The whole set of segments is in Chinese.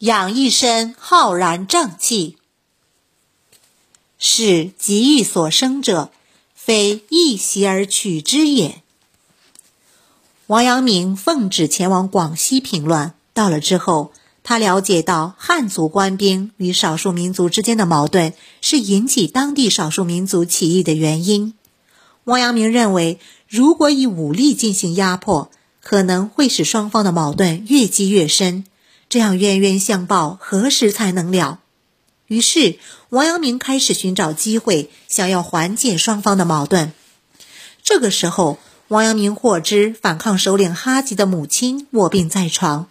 养一身浩然正气，是极欲所生者，非一袭而取之也。王阳明奉旨前往广西平乱，到了之后，他了解到汉族官兵与少数民族之间的矛盾是引起当地少数民族起义的原因。王阳明认为，如果以武力进行压迫，可能会使双方的矛盾越积越深，这样冤冤相报何时才能了？于是，王阳明开始寻找机会，想要缓解双方的矛盾。这个时候，王阳明获知反抗首领哈吉的母亲卧病在床，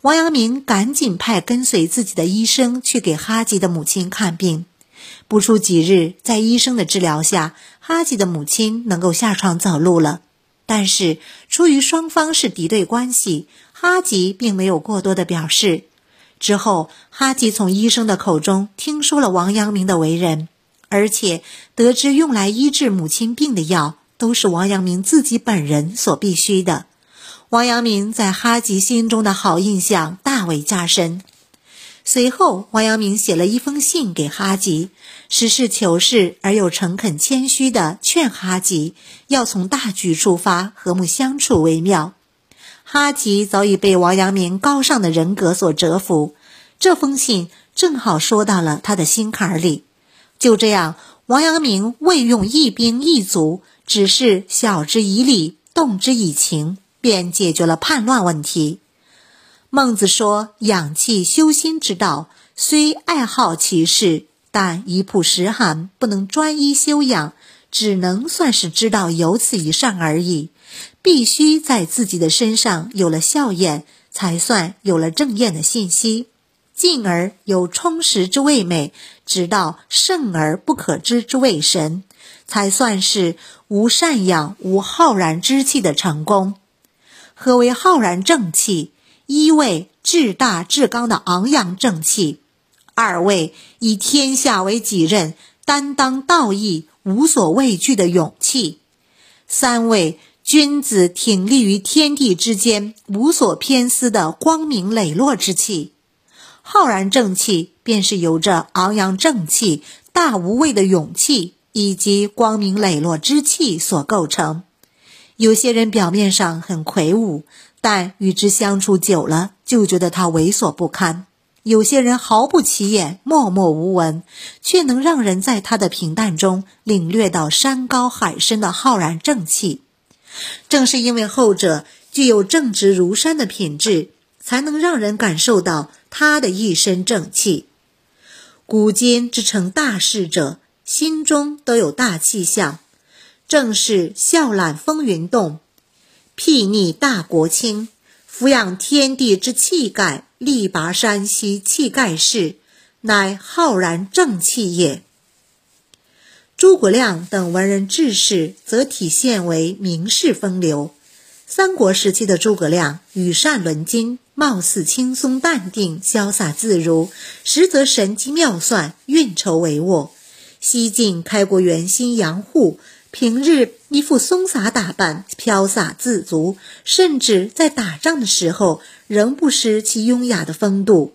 王阳明赶紧派跟随自己的医生去给哈吉的母亲看病。不出几日，在医生的治疗下，哈吉的母亲能够下床走路了。但是，出于双方是敌对关系，哈吉并没有过多的表示。之后，哈吉从医生的口中听说了王阳明的为人，而且得知用来医治母亲病的药都是王阳明自己本人所必须的。王阳明在哈吉心中的好印象大为加深。随后，王阳明写了一封信给哈吉，实事求是而又诚恳谦虚地劝哈吉要从大局出发，和睦相处为妙。哈吉早已被王阳明高尚的人格所折服，这封信正好说到了他的心坎里。就这样，王阳明未用一兵一卒，只是晓之以理，动之以情，便解决了叛乱问题。孟子说：“养气修心之道，虽爱好其事，但一曝十寒，不能专一修养，只能算是知道有此一善而已。必须在自己的身上有了效验，才算有了正验的信息，进而有充实之谓美，直到圣而不可知之谓神，才算是无善养、无浩然之气的成功。何为浩然正气？”一位至大至刚的昂扬正气，二位以天下为己任、担当道义、无所畏惧的勇气，三位君子挺立于天地之间、无所偏私的光明磊落之气。浩然正气便是由着昂扬正气、大无畏的勇气以及光明磊落之气所构成。有些人表面上很魁梧。但与之相处久了，就觉得他猥琐不堪。有些人毫不起眼，默默无闻，却能让人在他的平淡中领略到山高海深的浩然正气。正是因为后者具有正直如山的品质，才能让人感受到他的一身正气。古今之成大事者，心中都有大气象，正是笑揽风云动。睥睨大国倾，俯仰天地之气概，力拔山兮气盖世，乃浩然正气也。诸葛亮等文人志士则体现为名士风流。三国时期的诸葛亮羽扇纶巾，貌似轻松淡定、潇洒自如，实则神机妙算、运筹帷幄。西晋开国元勋杨户。平日一副松洒打扮，飘洒自足，甚至在打仗的时候仍不失其优雅的风度。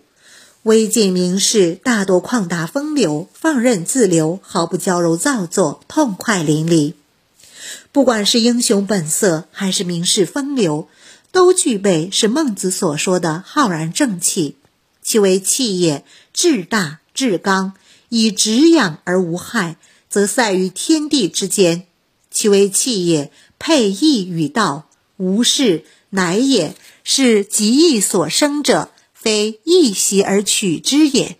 魏晋名士大多旷达风流，放任自流，毫不娇柔造作，痛快淋漓。不管是英雄本色，还是名士风流，都具备是孟子所说的浩然正气。其为气也，至大至刚，以直养而无害，则塞于天地之间。其为气也，配义与道，无事乃也是极意所生者，非一习而取之也。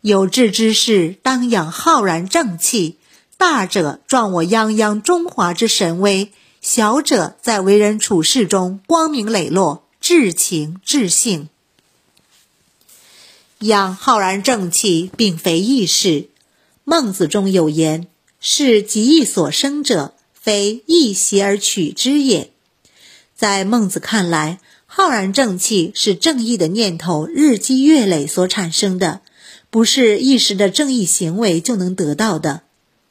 有志之士，当养浩然正气；大者壮我泱泱中华之神威，小者在为人处事中光明磊落，至情至性。养浩然正气，并非易事。孟子中有言。是极意所生者，非一习而取之也。在孟子看来，浩然正气是正义的念头日积月累所产生的，不是一时的正义行为就能得到的。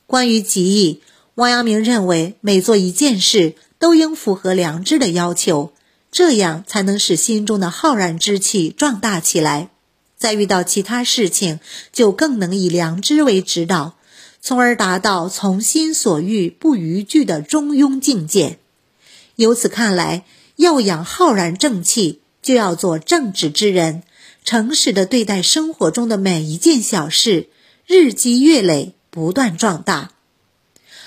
关于极意，王阳明认为，每做一件事都应符合良知的要求，这样才能使心中的浩然之气壮大起来，再遇到其他事情，就更能以良知为指导，从而达到从心所欲不逾矩的中庸境界。由此看来，要养浩然正气，就要做正直之人，诚实的对待生活中的每一件小事，日积月累，不断壮大。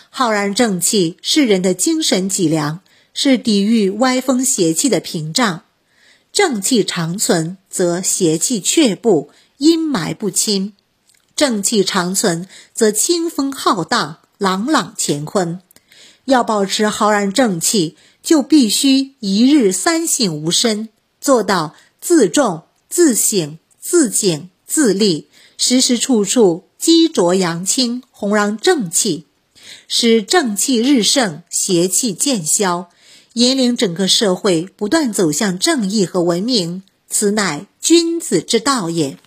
浩然正气是人的精神脊梁，是抵御歪风邪气的屏障。正气长存，则邪气却步，阴霾不侵；正气长存，则清风浩荡，朗朗乾坤。要保持浩然正气，就必须一日三省吾身，做到自重、自省、自警、自立，时时处处积浊扬清，弘扬正气，使正气日盛，邪气渐消。引领整个社会不断走向正义和文明，此乃君子之道也。